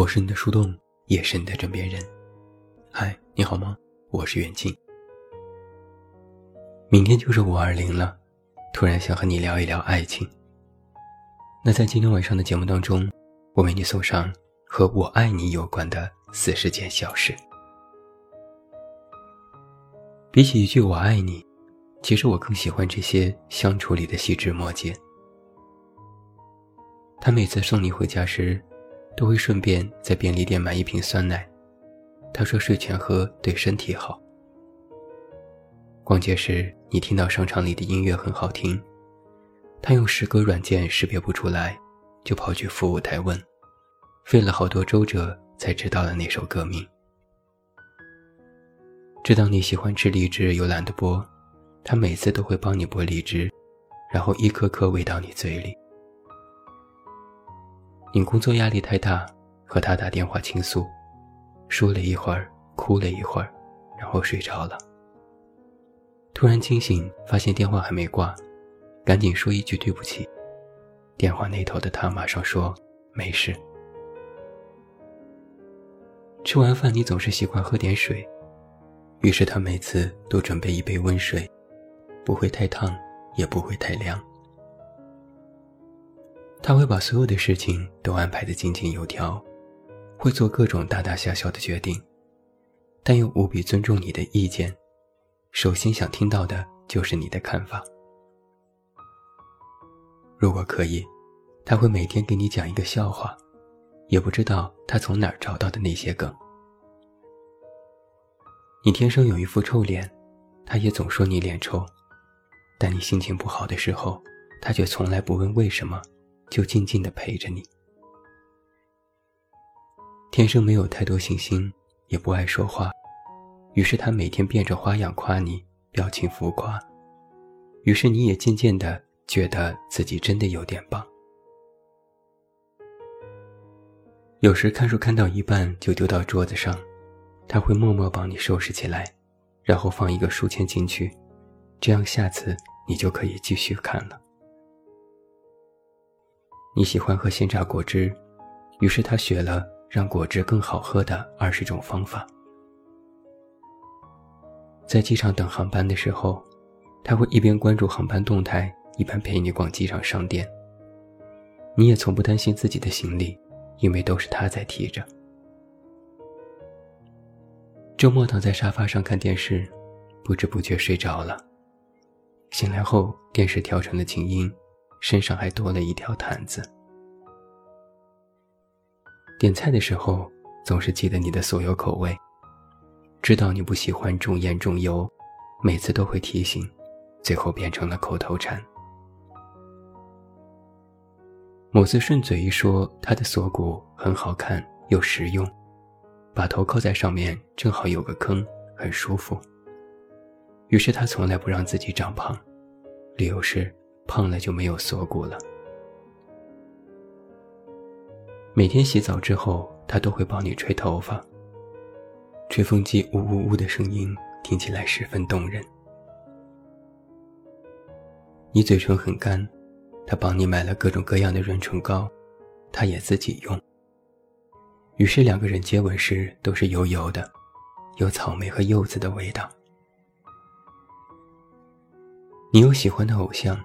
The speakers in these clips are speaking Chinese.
我是你的树洞，也是你的枕边人。嗨，你好吗？我是远近。明天就是五二零了，突然想和你聊一聊爱情。那在今天晚上的节目当中，我为你送上和我爱你有关的四十件小事。比起一句我爱你，其实我更喜欢这些相处里的细枝末节。他每次送你回家时，都会顺便在便利店买一瓶酸奶。他说睡前喝对身体好。逛街时，你听到商场里的音乐很好听，他用识歌软件识别不出来，就跑去服务台问，费了好多周折才知道了那首歌名。知道你喜欢吃荔枝又懒得剥，他每次都会帮你剥荔枝，然后一颗颗喂到你嘴里。你工作压力太大，和他打电话倾诉，说了一会儿，哭了一会儿，然后睡着了。突然清醒，发现电话还没挂，赶紧说一句对不起。电话那头的他马上说没事。吃完饭，你总是习惯喝点水。于是他每次都准备一杯温水，不会太烫，也不会太凉。他会把所有的事情都安排得井井有条，会做各种大大小小的决定，但又无比尊重你的意见。首先想听到的就是你的看法。如果可以，他会每天给你讲一个笑话，也不知道他从哪儿找到的那些梗。你天生有一副臭脸，他也总说你脸臭，但你心情不好的时候，他却从来不问为什么，就静静的陪着你。天生没有太多信心，也不爱说话，于是他每天变着花样夸你，表情浮夸，于是你也渐渐的觉得自己真的有点棒。有时看书看到一半就丢到桌子上。他会默默帮你收拾起来，然后放一个书签进去，这样下次你就可以继续看了。你喜欢喝鲜榨果汁，于是他学了让果汁更好喝的二十种方法。在机场等航班的时候，他会一边关注航班动态，一边陪你逛机场商店。你也从不担心自己的行李，因为都是他在提着。周末躺在沙发上看电视，不知不觉睡着了。醒来后，电视调成了静音，身上还多了一条毯子。点菜的时候，总是记得你的所有口味，知道你不喜欢重盐重油，每次都会提醒，最后变成了口头禅。某次顺嘴一说，他的锁骨很好看又实用。把头靠在上面，正好有个坑，很舒服。于是他从来不让自己长胖，理由是胖了就没有锁骨了。每天洗澡之后，他都会帮你吹头发。吹风机呜呜呜的声音听起来十分动人。你嘴唇很干，他帮你买了各种各样的润唇膏，他也自己用。于是两个人接吻时都是油油的，有草莓和柚子的味道。你有喜欢的偶像，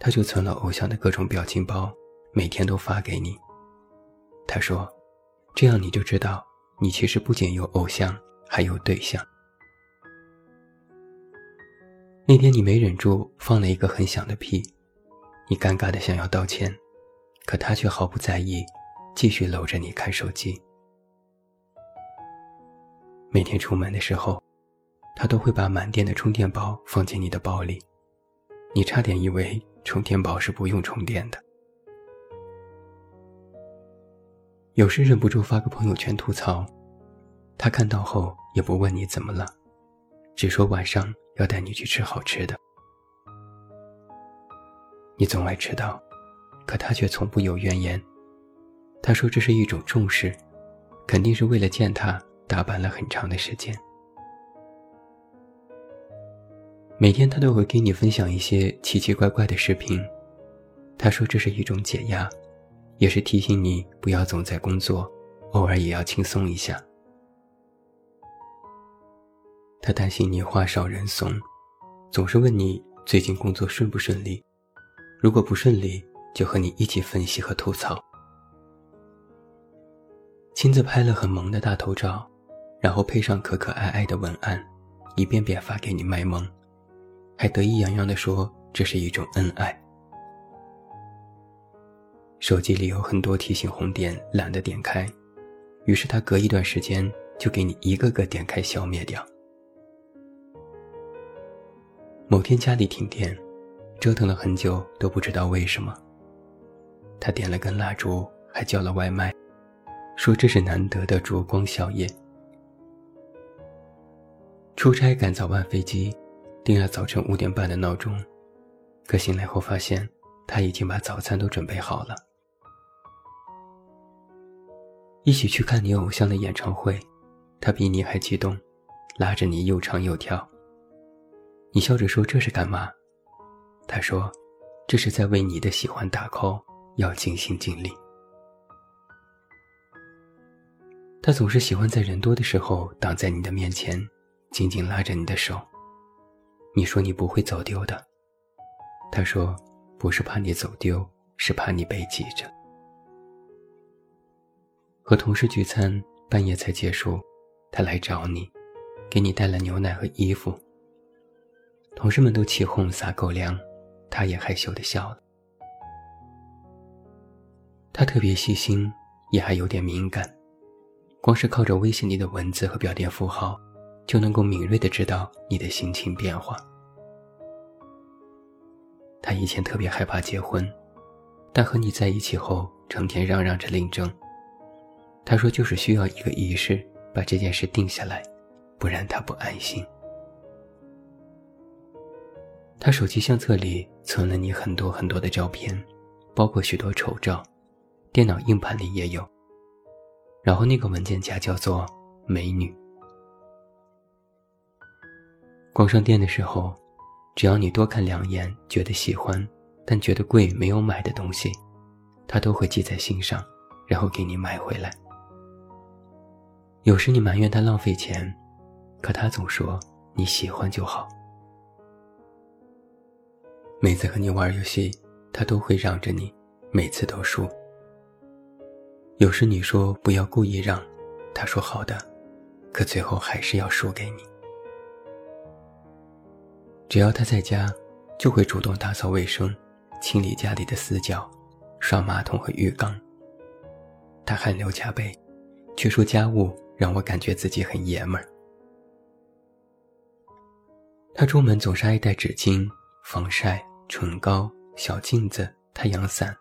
他就存了偶像的各种表情包，每天都发给你。他说：“这样你就知道，你其实不仅有偶像，还有对象。”那天你没忍住放了一个很响的屁，你尴尬的想要道歉，可他却毫不在意，继续搂着你看手机。每天出门的时候，他都会把满电的充电宝放进你的包里，你差点以为充电宝是不用充电的。有时忍不住发个朋友圈吐槽，他看到后也不问你怎么了，只说晚上要带你去吃好吃的。你总爱迟到，可他却从不有怨言。他说这是一种重视，肯定是为了见他。打扮了很长的时间，每天他都会给你分享一些奇奇怪怪的视频。他说这是一种解压，也是提醒你不要总在工作，偶尔也要轻松一下。他担心你话少人怂，总是问你最近工作顺不顺利，如果不顺利，就和你一起分析和吐槽。亲自拍了很萌的大头照，然后配上可可爱爱的文案，一遍遍发给你卖萌，还得意洋洋地说这是一种恩爱。手机里有很多提醒红点，懒得点开，于是他隔一段时间就给你一个个点开消灭掉。某天家里停电，折腾了很久都不知道为什么。他点了根蜡烛，还叫了外卖。说这是难得的烛光宵夜。出差赶早班飞机，定了早晨五点半的闹钟，可醒来后发现他已经把早餐都准备好了。一起去看你偶像的演唱会，他比你还激动，拉着你又唱又跳。你笑着说这是干嘛？他说，这是在为你的喜欢打 call，要尽心尽力。他总是喜欢在人多的时候挡在你的面前，紧紧拉着你的手。你说你不会走丢的，他说不是怕你走丢，是怕你被挤着。和同事聚餐，半夜才结束，他来找你，给你带了牛奶和衣服。同事们都起哄撒狗粮，他也害羞的笑了。他特别细心，也还有点敏感。光是靠着微信里的文字和标点符号，就能够敏锐地知道你的心情变化。他以前特别害怕结婚，但和你在一起后，成天嚷嚷着领证。他说就是需要一个仪式，把这件事定下来，不然他不安心。他手机相册里存了你很多很多的照片，包括许多丑照，电脑硬盘里也有。然后那个文件夹叫做“美女”。逛商店的时候，只要你多看两眼，觉得喜欢，但觉得贵没有买的东西，他都会记在心上，然后给你买回来。有时你埋怨他浪费钱，可他总说你喜欢就好。每次和你玩游戏，他都会让着你，每次都输。有时你说不要故意让，他说好的，可最后还是要输给你。只要他在家，就会主动打扫卫生，清理家里的死角，刷马桶和浴缸。他汗流浃背，却说家务让我感觉自己很爷们儿。他出门总是爱带纸巾、防晒、唇膏、小镜子、太阳伞。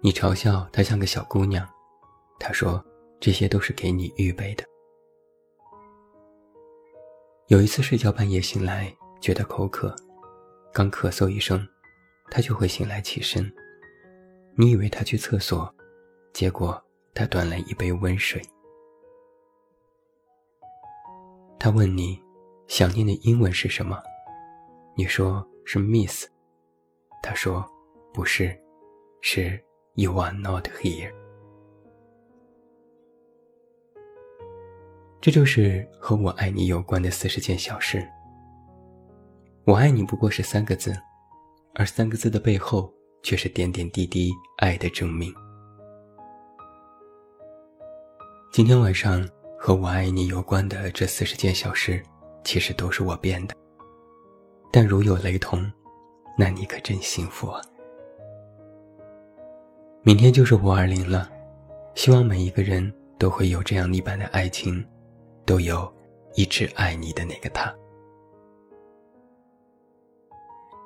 你嘲笑她像个小姑娘，他说这些都是给你预备的。有一次睡觉半夜醒来，觉得口渴，刚咳嗽一声，他就会醒来起身。你以为他去厕所，结果他端来一杯温水。他问你想念的英文是什么，你说是 Miss，他说不是，是。You are not here。这就是和我爱你有关的四十件小事。我爱你不过是三个字，而三个字的背后却是点点滴滴爱的证明。今天晚上和我爱你有关的这四十件小事，其实都是我编的。但如有雷同，那你可真幸福啊！明天就是五二零了，希望每一个人都会有这样一般的爱情，都有一直爱你的那个他。